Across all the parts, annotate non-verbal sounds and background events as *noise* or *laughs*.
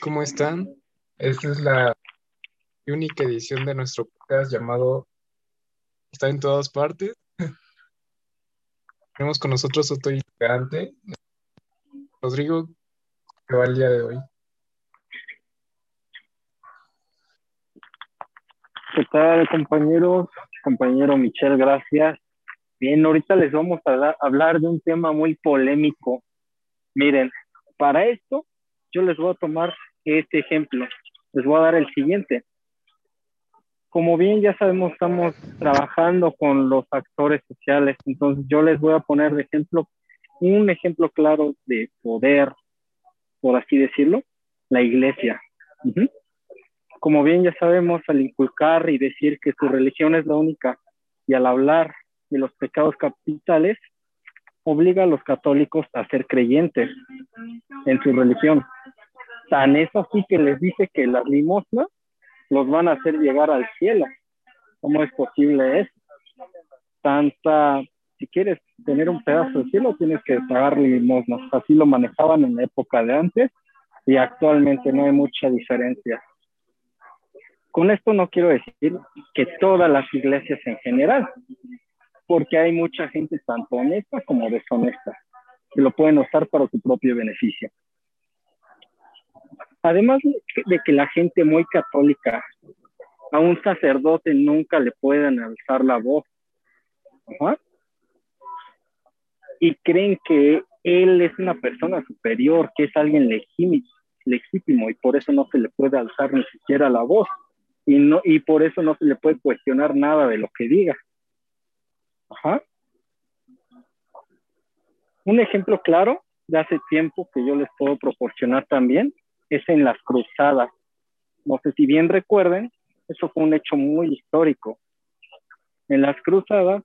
¿Cómo están? Esta es la única edición de nuestro podcast llamado Está en todas partes. Tenemos con nosotros otro integrante, Rodrigo, que va el día de hoy. ¿Qué tal, compañeros? Compañero Michelle, gracias. Bien, ahorita les vamos a hablar de un tema muy polémico. Miren, para esto yo les voy a tomar este ejemplo. Les voy a dar el siguiente. Como bien ya sabemos, estamos trabajando con los actores sociales, entonces yo les voy a poner de ejemplo un ejemplo claro de poder, por así decirlo, la iglesia. Como bien ya sabemos, al inculcar y decir que su religión es la única y al hablar de los pecados capitales, obliga a los católicos a ser creyentes en su religión. Tan es así que les dice que las limosnas los van a hacer llegar al cielo. ¿Cómo es posible eso? Tanta, si quieres tener un pedazo de cielo, tienes que pagar limosnas. Así lo manejaban en la época de antes y actualmente no hay mucha diferencia. Con esto no quiero decir que todas las iglesias en general, porque hay mucha gente tanto honesta como deshonesta, que lo pueden usar para su propio beneficio. Además de que la gente muy católica, a un sacerdote nunca le pueden alzar la voz. Y creen que él es una persona superior, que es alguien legítimo, legítimo y por eso no se le puede alzar ni siquiera la voz y, no, y por eso no se le puede cuestionar nada de lo que diga. Un ejemplo claro de hace tiempo que yo les puedo proporcionar también es en las cruzadas. No sé si bien recuerden, eso fue un hecho muy histórico. En las cruzadas,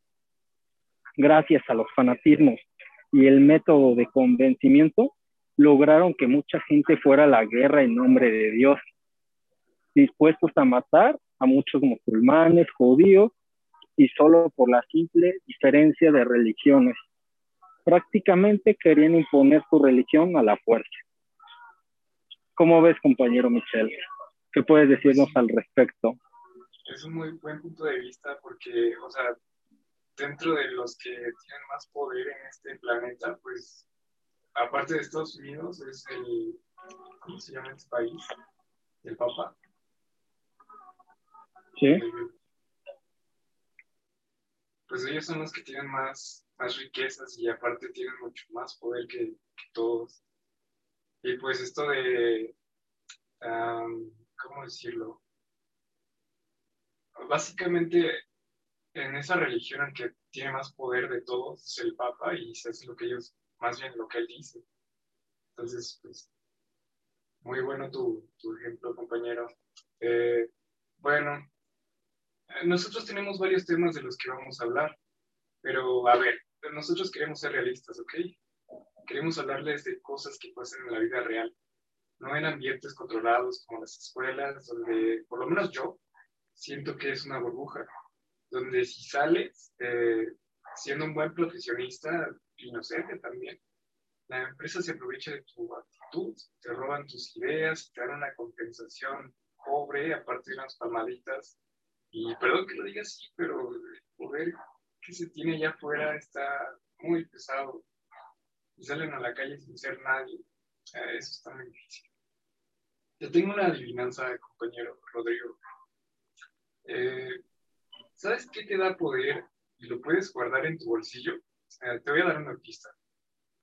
gracias a los fanatismos y el método de convencimiento, lograron que mucha gente fuera a la guerra en nombre de Dios, dispuestos a matar a muchos musulmanes, judíos, y solo por la simple diferencia de religiones. Prácticamente querían imponer su religión a la fuerza. ¿Cómo ves, compañero Michel? ¿Qué puedes decirnos al respecto? Es un muy buen punto de vista porque, o sea, dentro de los que tienen más poder en este planeta, pues, aparte de Estados Unidos, es el, ¿cómo se llama este país? El Papa. Sí. Pues ellos son los que tienen más, más riquezas y aparte tienen mucho más poder que todos. Y pues esto de, ¿cómo decirlo? Básicamente, en esa religión en que tiene más poder de todos es el Papa y es lo que ellos, más bien lo que él dice. Entonces, pues, muy bueno tu, tu ejemplo, compañero. Eh, nosotros tenemos varios temas de los que vamos a hablar, pero a ver, nosotros queremos ser realistas, ¿ok? queremos hablarles de cosas que pasan en la vida real, no en ambientes controlados como las escuelas, donde por lo menos yo siento que es una burbuja, donde si sales eh, siendo un buen profesionista, inocente también, la empresa se aprovecha de tu actitud, te roban tus ideas, te dan una compensación pobre, aparte de unas palmaditas. Y perdón que lo diga así, pero el poder que se tiene allá afuera está muy pesado y salen a la calle sin ser nadie, eso está muy difícil. Yo tengo una adivinanza, compañero Rodrigo. Eh, ¿Sabes qué te da poder y lo puedes guardar en tu bolsillo? te voy a dar una pista.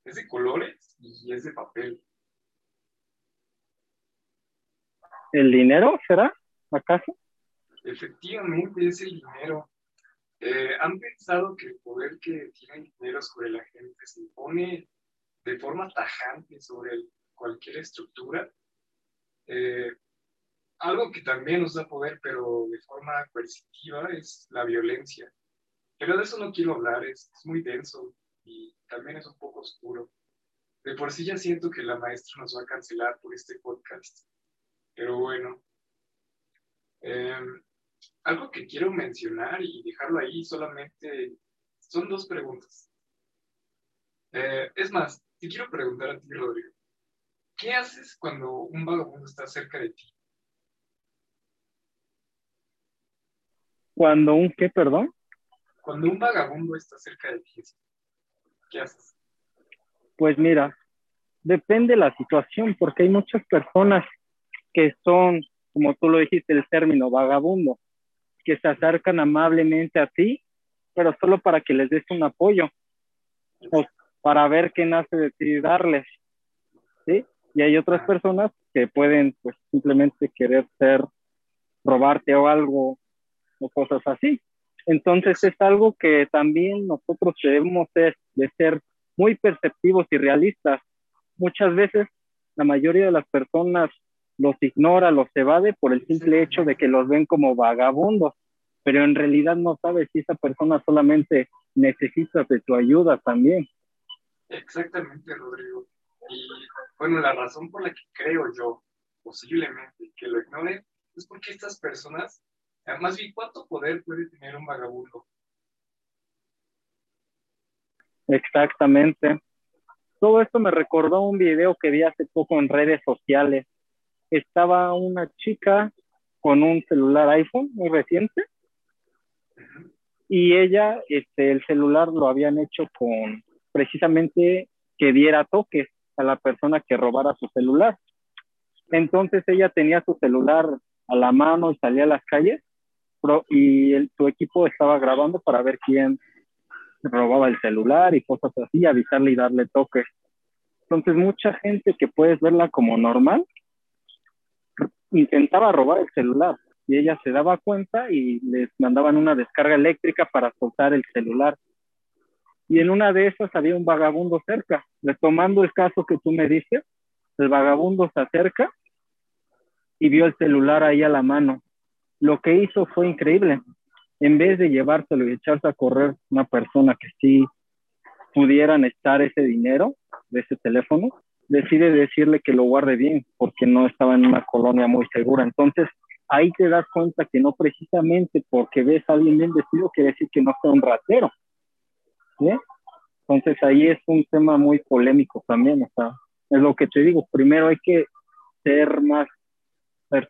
Es de colores y es de papel. ¿El dinero será? ¿Acaso? Efectivamente, es el dinero. Eh, ¿Han pensado que el poder que tiene el dinero sobre la gente se impone de forma tajante sobre cualquier estructura. Eh, algo que también nos da poder, pero de forma coercitiva, es la violencia. Pero de eso no quiero hablar, es, muy denso y también es un poco oscuro. De por sí ya siento que la maestra nos va a cancelar por este podcast. Pero bueno, em, algo que quiero mencionar y dejarlo ahí solamente son dos preguntas. Eh, es más, te quiero preguntar a ti, Rodrigo. ¿qué haces cuando un vagabundo está cerca de ti? Cuando un qué, perdón? Cuando un vagabundo está cerca de ti, ¿qué haces? Pues mira, depende de la situación, porque hay muchas personas que son, como tú lo dijiste, el término vagabundo, que se acercan amablemente a ti, pero solo para que les des un apoyo, o para ver qué nace de ti darles, ¿sí? Y hay otras personas que pueden, pues, simplemente querer ser, robarte o algo, o cosas así. Entonces es algo que también nosotros debemos de, de ser muy perceptivos y realistas. Muchas veces la mayoría de las personas los ignora, los evade por el simple hecho de que los ven como vagabundos, pero en realidad no sabe si esa persona solamente necesita de tu ayuda también. Exactamente, Rodrigo. Y bueno, la razón por la que creo yo posiblemente que lo ignore es porque estas personas, más bien, ¿cuánto poder puede tener un vagabundo? Exactamente. Todo esto me recordó un video que vi hace poco en redes sociales. Estaba una chica con un celular iPhone muy reciente y ella, este, el celular lo habían hecho con precisamente que diera toques a la persona que robara su celular. Entonces ella tenía su celular a la mano y salía a las calles y su equipo estaba grabando para ver quién robaba el celular y cosas así, avisarle y darle toques. Entonces mucha gente que puedes verla como normal intentaba robar el celular y ella se daba cuenta y les mandaban una descarga eléctrica para soltar el celular. Y en una de esas había un vagabundo cerca. Retomando el caso que tú me dices, el vagabundo se acerca y vio el celular ahí a la mano. Lo que hizo fue increíble. En vez de llevárselo y echarse a correr una persona que sí pudieran estar ese dinero de ese teléfono, decide decirle que lo guarde bien porque no estaba en una colonia muy segura. Entonces, ahí te das cuenta que no precisamente porque ves a alguien bien vestido quiere decir que no sea un ratero. Entonces ahí es un tema muy polémico también, o sea, es lo que te digo, primero hay que ser más, ser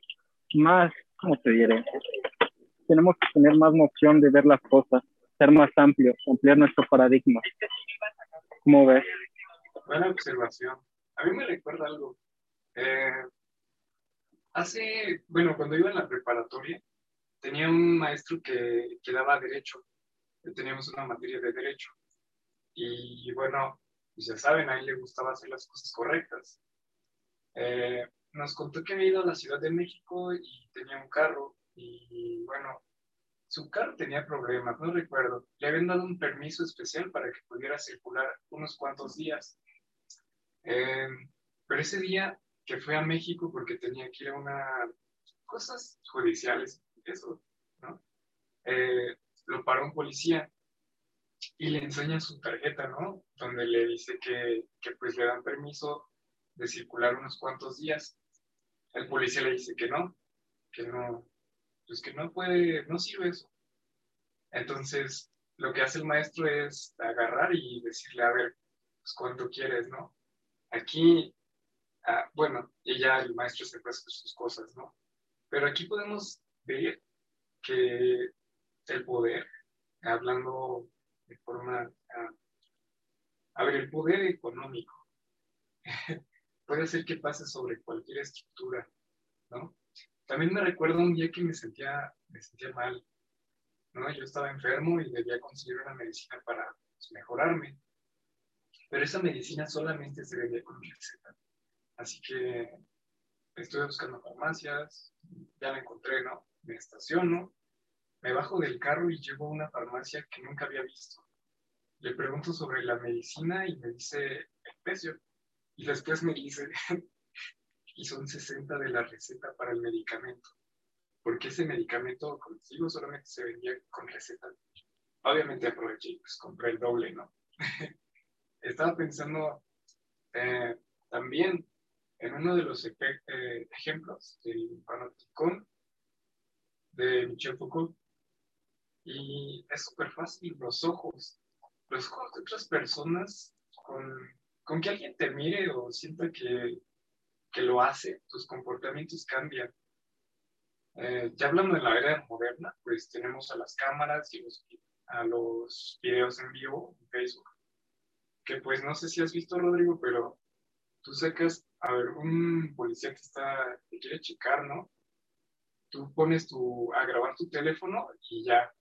más, ¿cómo te diré? Tenemos que tener más noción de ver las cosas, ser más amplios, ampliar nuestro paradigma. ¿Cómo ves? Buena observación. A mí me recuerda algo. Eh, hace, bueno, cuando iba en la preparatoria, tenía un maestro que, que daba derecho. Teníamos una materia de derecho. Y bueno, pues ya saben, a él le gustaba hacer las cosas correctas. Eh, nos contó que había ido a la Ciudad de México y tenía un carro. Y bueno, su carro tenía problemas, no recuerdo. Le habían dado un permiso especial para que pudiera circular unos cuantos días. Eh, pero ese día que fue a México porque tenía que ir a una cosas judiciales, eso, ¿no? Eh, lo paró un policía y le enseña su tarjeta, ¿no? Donde le dice que, que pues le dan permiso de circular unos cuantos días. El policía le dice que no, que no, pues que no puede, no sirve eso. Entonces, lo que hace el maestro es agarrar y decirle, a ver, pues cuánto quieres, ¿no? Aquí Ah, bueno, y ya el maestro se puede sus cosas, ¿no? Pero aquí podemos ver que el poder, hablando de forma, ah, a ver, el poder económico *laughs* puede hacer que pase sobre cualquier estructura, ¿no? También me recuerdo un día que me sentía, me sentía mal, ¿no? Yo estaba enfermo y debía conseguir una medicina para pues, mejorarme, pero esa medicina solamente se vendía con receta. Así que estuve buscando farmacias, ya la encontré, ¿no? Me estaciono, me bajo del carro y llego a una farmacia que nunca había visto. Le pregunto sobre la medicina y me dice el precio. Y después me dice, *laughs* y son 60 de la receta para el medicamento. Porque ese medicamento, como digo, solamente se vendía con receta. Obviamente aproveché y pues compré el doble, ¿no? *laughs* Estaba pensando eh, también en uno de los eh, ejemplos del panopticón de Michel Foucault. Y es súper fácil, los ojos. Los ojos de otras personas, con, con que alguien te mire o sienta que, que lo hace, tus comportamientos cambian. Eh, ya hablando de la era moderna, pues tenemos a las cámaras y a los videos en vivo en Facebook, que pues no sé si has visto, Rodrigo, pero tú sacas a ver un policía que está, que quiere checar, ¿no? Tú pones tu, a grabar tu teléfono y ya,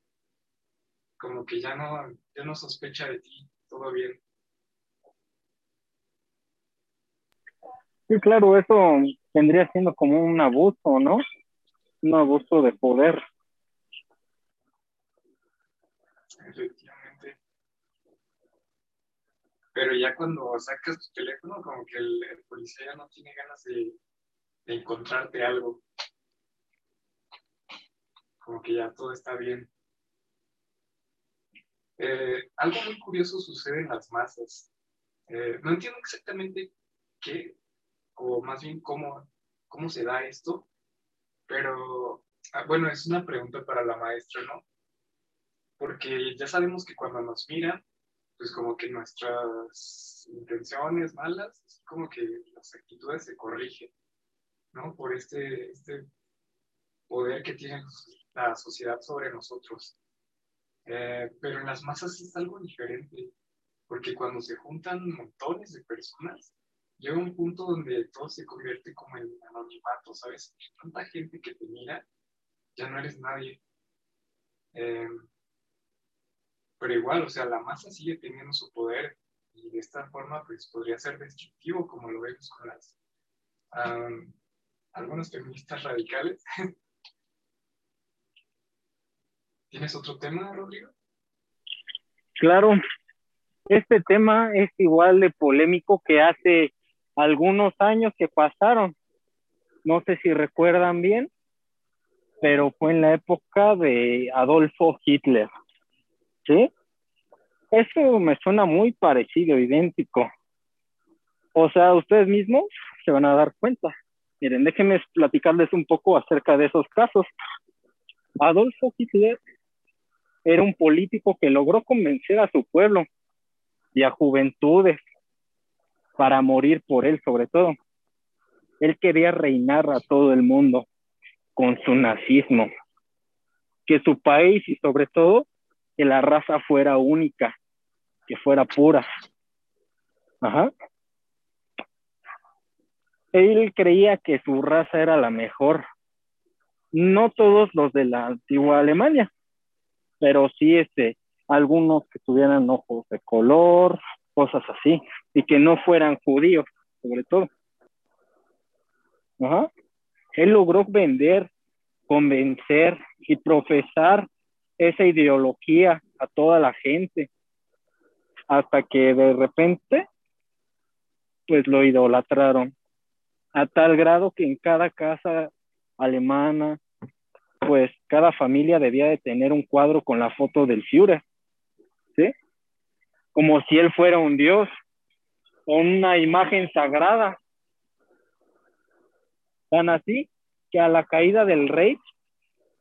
como que ya no, ya no sospecha de ti, todo bien. Sí, claro, eso vendría siendo como un abuso, ¿no? Un abuso de poder. Efectivamente. Pero ya cuando sacas tu teléfono, como que el, policía ya no tiene ganas de, encontrarte algo. Como que ya todo está bien. Eh, algo muy curioso sucede en las masas. Eh, no entiendo exactamente qué, o más bien cómo, cómo se da esto, pero ah, bueno, es una pregunta para la maestra, ¿no? Porque ya sabemos que cuando nos miran, pues como que nuestras intenciones malas, como que las actitudes se corrigen, ¿no? Por este, este poder que tiene la sociedad sobre nosotros. Eh, pero en las masas es algo diferente, porque cuando se juntan montones de personas, llega un punto donde todo se convierte como en anonimato, ¿sabes? Tanta gente que te mira, ya no eres nadie. Eh, pero igual, o sea, la masa sigue teniendo su poder y de esta forma, pues podría ser destructivo, como lo vemos con las algunos feministas radicales. *laughs* ¿Tienes otro tema, Rodrigo? Claro, este tema es igual de polémico que hace algunos años que pasaron. No sé si recuerdan bien, pero fue en la época de Adolfo Hitler. ¿Sí? Eso me suena muy parecido, idéntico. O sea, ustedes mismos se van a dar cuenta. Miren, déjenme platicarles un poco acerca de esos casos. Adolfo Hitler era un político que logró convencer a su pueblo y a juventudes para morir por él sobre todo. Él quería reinar a todo el mundo con su nazismo, que su país y sobre todo que la raza fuera única, que fuera pura. Ajá. Él creía que su raza era la mejor. No todos los de la antigua Alemania, pero sí este, algunos que tuvieran ojos de color, cosas así, y que no fueran judíos, sobre todo. Él logró vender, convencer y profesar esa ideología a toda la gente, hasta que de repente, pues lo idolatraron, a tal grado que en cada casa alemana, pues cada familia debía de tener un cuadro con la foto del Führer, ¿sí? como si él fuera un dios o una imagen sagrada. Tan así que a la caída del rey,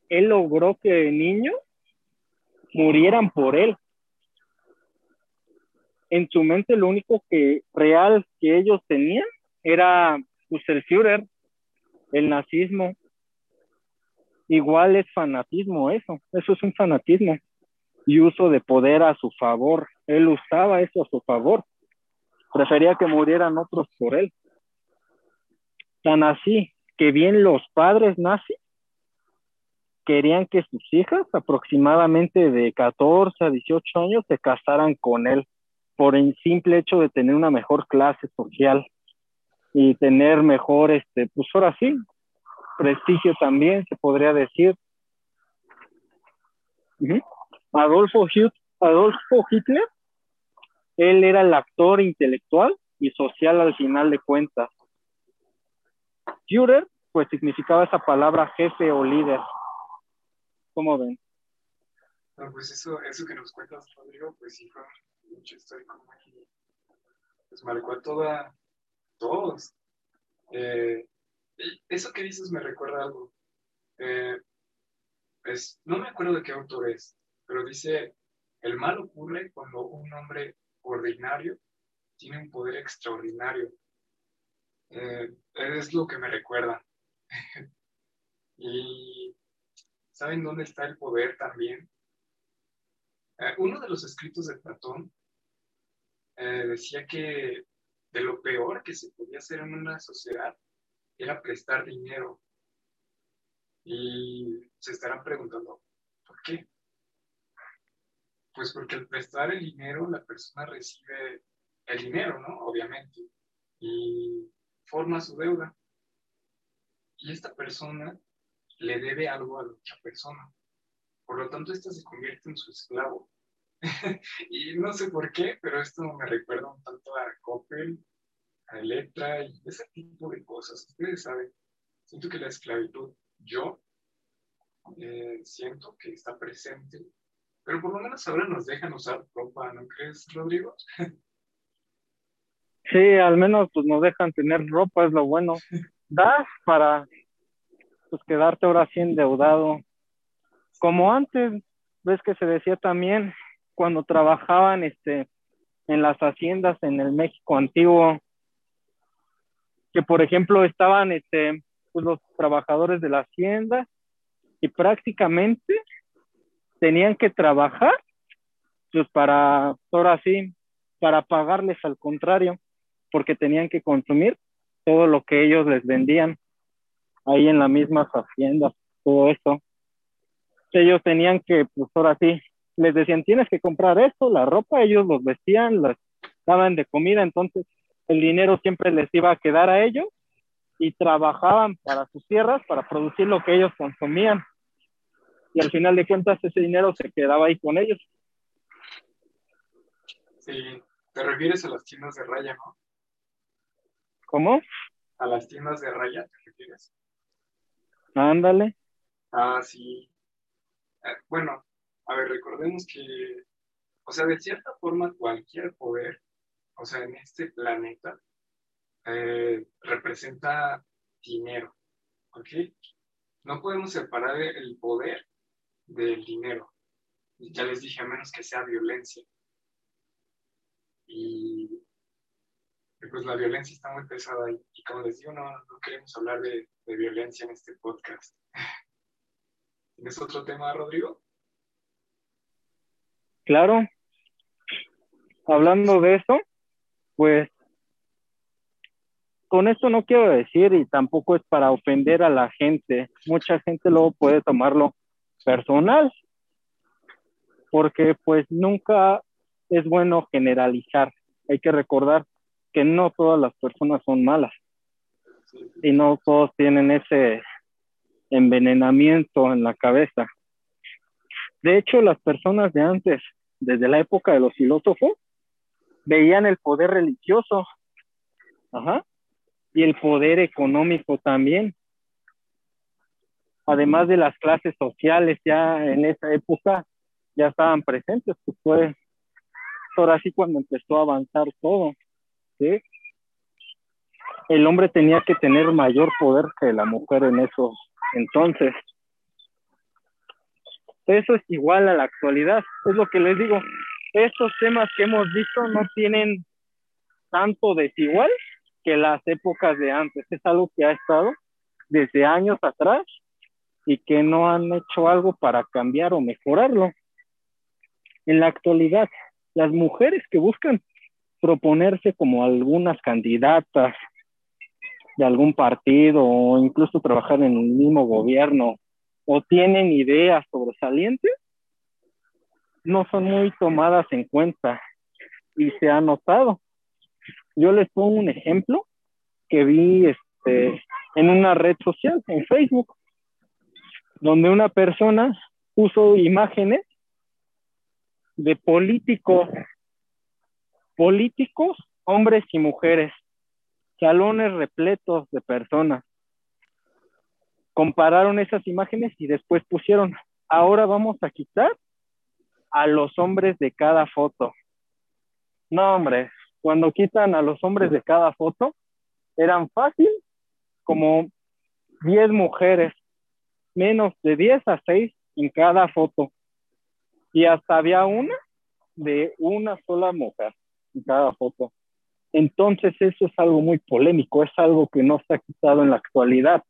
él logró que niños murieran por él. En su mente lo único que real que ellos tenían era pues, el Führer, el nazismo. Igual es fanatismo eso, eso es un fanatismo y uso de poder a su favor. Él usaba eso a su favor. Prefería que murieran otros por él. Tan así que bien los padres nazis querían que sus hijas, aproximadamente de 14 a 18 años, se casaran con él por el simple hecho de tener una mejor clase social y tener mejor, este, pues ahora sí, prestigio también, se podría decir. Adolfo, Adolfo Hitler, él era el actor intelectual y social al final de cuentas. Führer, pues significaba esa palabra jefe o líder. ¿Cómo ven? pues eso, eso que nos cuentas, Rodrigo, pues sí fue mucho histórico, pues marcó a toda, todos. Eh, eso que dices me recuerda algo. Eh, pues, no me acuerdo de qué autor es, pero dice, el mal ocurre cuando un hombre ordinario tiene un poder extraordinario. Eh, es lo que me recuerda. *laughs* y ¿saben dónde está el poder también? Eh, uno de los escritos de Platón eh, decía que de lo peor que se podía hacer en una sociedad era prestar dinero. Y se estarán preguntando, ¿por qué? Pues porque al prestar el dinero la persona recibe el dinero, ¿no? Obviamente. Y forma su deuda. Y esta persona le debe algo a la otra persona. Por lo tanto, esta se convierte en su esclavo. *laughs* y no sé por qué, pero esto me recuerda un tanto a Coppel, a Electra y ese tipo de cosas. Ustedes saben, siento que la esclavitud, yo eh, siento que está presente, pero por lo menos ahora nos dejan usar ropa, ¿no crees, Rodrigo? Sí, al menos pues nos dejan tener ropa, es lo bueno. *laughs* Das para pues quedarte ahora así endeudado. Como antes, ves que se decía también cuando trabajaban este en las haciendas en el México antiguo, que por ejemplo estaban este pues los trabajadores de la hacienda y prácticamente tenían que trabajar pues para ahora sí para pagarles al contrario porque tenían que consumir todo lo que ellos les vendían ahí en las mismas haciendas, todo eso. Ellos tenían que, pues ahora sí, les decían, tienes que comprar esto, la ropa, ellos los vestían, las daban de comida, entonces el dinero siempre les iba a quedar a ellos y trabajaban para sus tierras para producir lo que ellos consumían. Y al final de cuentas ese dinero se quedaba ahí con ellos. Sí, te refieres a las tiendas de raya, ¿no? ¿Cómo? A las tiendas de raya, ¿te refieres? Ándale. Ah, sí. Eh, bueno, a ver, recordemos que, o sea, de cierta forma cualquier poder, o sea, en este planeta, eh, representa dinero, ¿ok? No podemos separar el poder del dinero. Ya les dije, a menos que sea violencia. Y pues la violencia está muy pesada y, como les digo, no, no queremos hablar de, de, violencia en este podcast. *laughs* ¿Tienes otro tema, Rodrigo? Claro. Hablando de eso, pues con esto no quiero decir y tampoco es para ofender a la gente. Mucha gente luego puede tomarlo personal, porque pues nunca es bueno generalizar. Hay que recordar que no todas las personas son malas y no todos tienen ese envenenamiento en la cabeza. De hecho, las personas de antes, desde la época de los filósofos, veían el poder religioso y el poder económico también. Además de las clases sociales, ya en esa época ya estaban presentes, pues fue ahora sí cuando empezó a avanzar todo. El hombre tenía que tener mayor poder que la mujer en esos entonces. Eso es igual a la actualidad, es lo que les digo. Estos temas que hemos visto no tienen tanto desigual que las épocas de antes. Es algo que ha estado desde años atrás y que no han hecho algo para cambiar o mejorarlo. En la actualidad, las mujeres que buscan proponerse como algunas candidatas de algún partido o incluso trabajar en el mismo gobierno o tienen ideas sobresalientes, no son muy tomadas en cuenta y se ha notado. Yo les pongo un ejemplo que vi este, en una red social, en Facebook, donde una persona puso imágenes de políticos políticos, hombres y mujeres, salones repletos de personas. Compararon esas imágenes y después pusieron, ahora vamos a quitar a los hombres de cada foto. No, hombre, cuando quitan a los hombres de cada foto, eran fácil como 10 mujeres, menos de 10 a 6 en cada foto. Y hasta había una de una sola mujer cada foto. Entonces eso es algo muy polémico, es algo que no está quitado en la actualidad.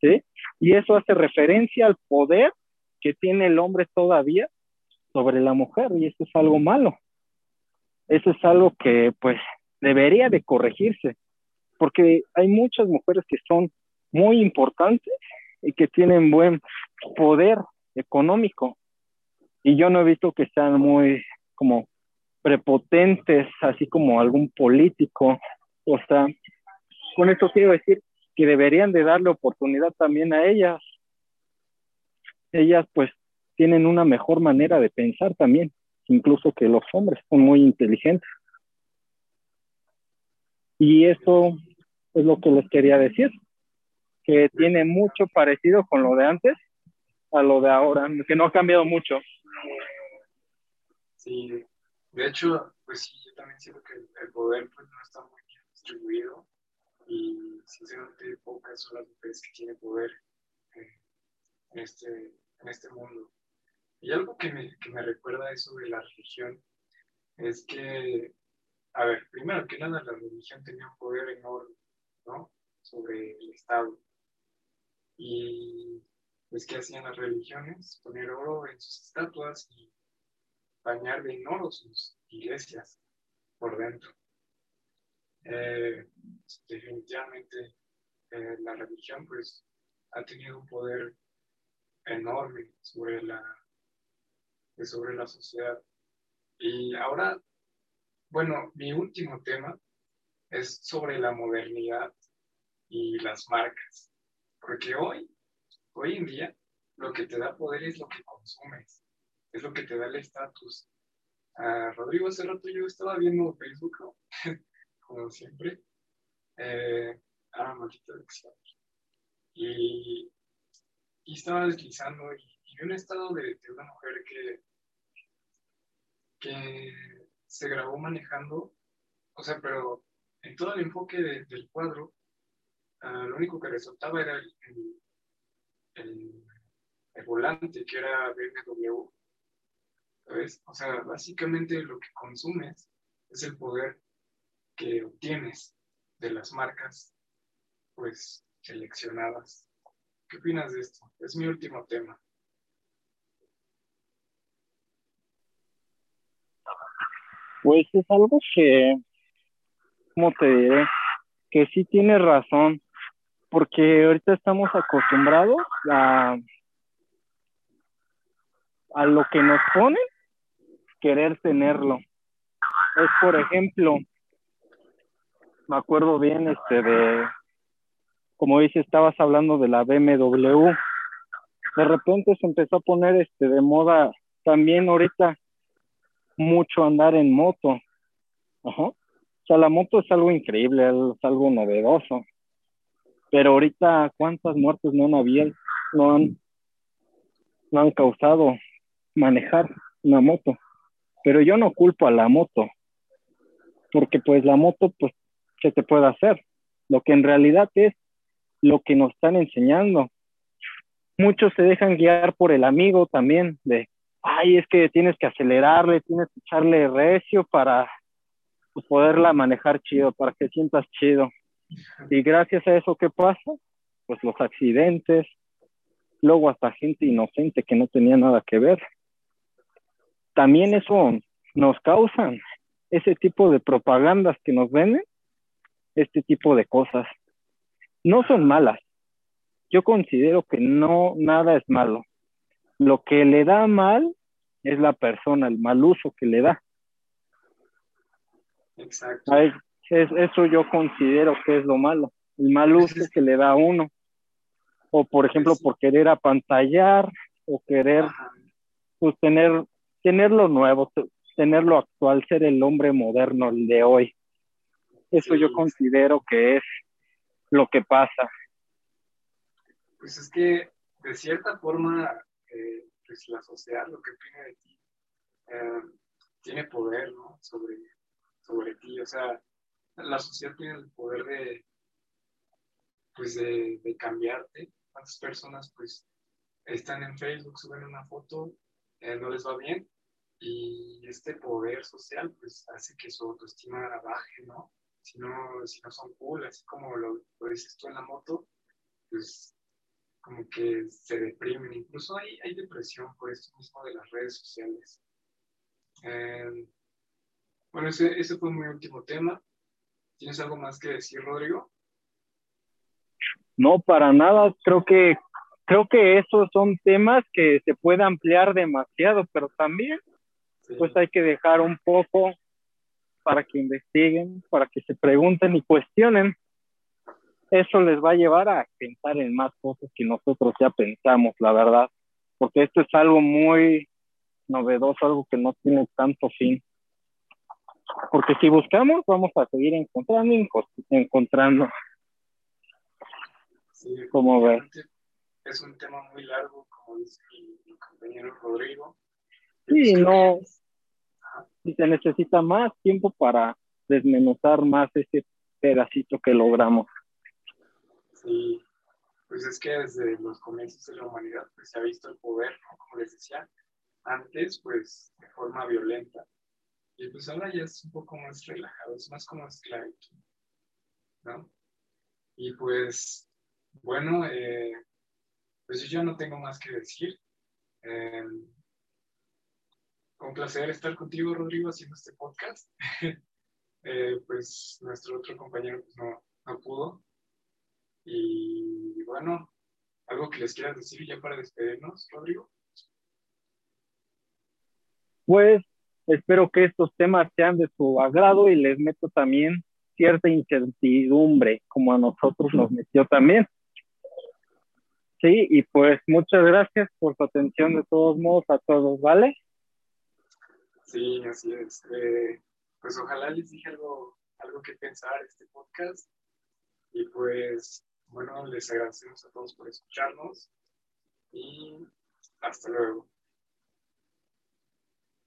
¿sí? Y eso hace referencia al poder que tiene el hombre todavía sobre la mujer y eso es algo malo. Eso es algo que pues debería de corregirse, porque hay muchas mujeres que son muy importantes y que tienen buen poder económico. Y yo no he visto que sean muy como prepotentes, así como algún político. O sea, con esto quiero decir que deberían de darle oportunidad también a ellas. Ellas pues tienen una mejor manera de pensar también, incluso que los hombres son muy inteligentes. Y eso es lo que les quería decir, que tiene mucho parecido con lo de antes a lo de ahora, que no ha cambiado mucho. Sí, de hecho, pues sí, yo también siento que el poder pues no está muy bien distribuido y sinceramente pocas son las mujeres que tienen poder en, este, en este mundo. Y algo que me, que me recuerda eso de la religión es que, a ver, primero que nada, la religión tenía un poder enorme, ¿no? Sobre el Estado. Y pues, ¿qué hacían las religiones? Poner oro en sus estatuas y bañar de oro sus iglesias por dentro. Eh, definitivamente eh, la religión pues ha tenido un poder enorme sobre la, sobre la sociedad. Y ahora, bueno, mi último tema es sobre la modernidad y las marcas. Porque hoy, hoy en día, lo que te da poder es lo que consumes, es lo que te da el estatus. Uh, Rodrigo, hace rato yo estaba viendo Facebook, *laughs* como siempre. Eh, ah, maldita Y, y estaba deslizando y, vi un estado de, una mujer que, que se grabó manejando, o sea, pero en todo el enfoque del cuadro, uh, lo único que resultaba era el, el, volante, que era BMW. ¿Sabes? O sea, básicamente lo que consumes es el poder que obtienes de las marcas, pues, seleccionadas. ¿Qué opinas de esto? Es mi último tema. Pues es algo que, ¿cómo te diré? Que sí tiene razón, porque ahorita estamos acostumbrados a, a lo que nos ponen, querer tenerlo. Es, por ejemplo, me acuerdo bien este de como dice estabas hablando de la BMW de repente se empezó a poner este de moda también ahorita mucho andar en moto. O sea la moto es algo increíble es algo novedoso. Pero ahorita cuántas muertes no han habido no han no han causado manejar una moto pero yo no culpo a la moto porque pues la moto pues que te puede hacer, lo que en realidad es lo que nos están enseñando. Muchos se dejan guiar por el amigo también, de, ay, es que tienes que acelerarle, tienes que echarle recio para pues, poderla manejar chido, para que sientas chido. Y gracias a eso, ¿qué pasa? Pues los accidentes, luego hasta gente inocente que no tenía nada que ver. También eso nos causan ese tipo de propagandas que nos venden, este tipo de cosas. No son malas. Yo considero que no, nada es malo. Lo que le da mal es la persona, el mal uso que le da. Exacto. eso yo considero que es lo malo, el mal uso que le da a uno. O por ejemplo, por querer apantallar o querer pues, tener, tener lo nuevo, tener lo actual, ser el hombre moderno, el de hoy. Eso yo considero que es lo que pasa. Pues es que de cierta forma, eh, pues la sociedad, lo que opina de ti, eh, tiene poder, ¿no? Sobre, sobre ti. O sea, la sociedad tiene el poder de, pues de, de cambiarte. ¿Cuántas personas, pues, están en Facebook, suben una foto, eh, no les va bien, y este poder social pues hace que su autoestima baje, ¿no? Si no, si no son cool, así como lo, dices tú en la moto, pues como que se deprimen. Incluso hay, hay depresión por esto mismo de las redes sociales. Em, bueno, ese, ese fue mi último tema. ¿Tienes algo más que decir, Rodrigo? No, para nada. Creo que creo que esos son temas que se puede ampliar demasiado, pero también pues hay que dejar un poco para que investiguen, para que se pregunten y cuestionen. Eso les va a llevar a pensar en más cosas que nosotros ya pensamos, la verdad, porque esto es algo muy novedoso, algo que no tiene tanto fin. Porque si buscamos, vamos a seguir encontrando y encontrando. Sí, como ves. Es un tema muy largo, como dice mi compañero Rodrigo Sí, no. Y se necesita más tiempo para desmenuzar más ese pedacito que logramos. Sí, pues es que desde los comienzos de la humanidad pues, se ha visto el poder, como les decía, antes pues de forma violenta. Y pues ahora ya es un poco más relajado, es más como esclavitud, ¿no? Y pues, bueno, eh, pues yo no tengo más que decir. Eh, un placer estar contigo, Rodrigo, haciendo este podcast. *laughs* Eh, pues nuestro otro compañero pues, no, no pudo. Y bueno, algo que les quieras decir ya para despedirnos, Rodrigo. Pues espero que estos temas sean de su agrado y les meto también cierta incertidumbre, como a nosotros nos metió también. Sí, y pues muchas gracias por su atención de todos modos a todos, ¿vale? Sí, así es. Eh, pues ojalá les dije algo, algo que pensar este podcast. Y pues, bueno, les agradecemos a todos por escucharnos y hasta luego.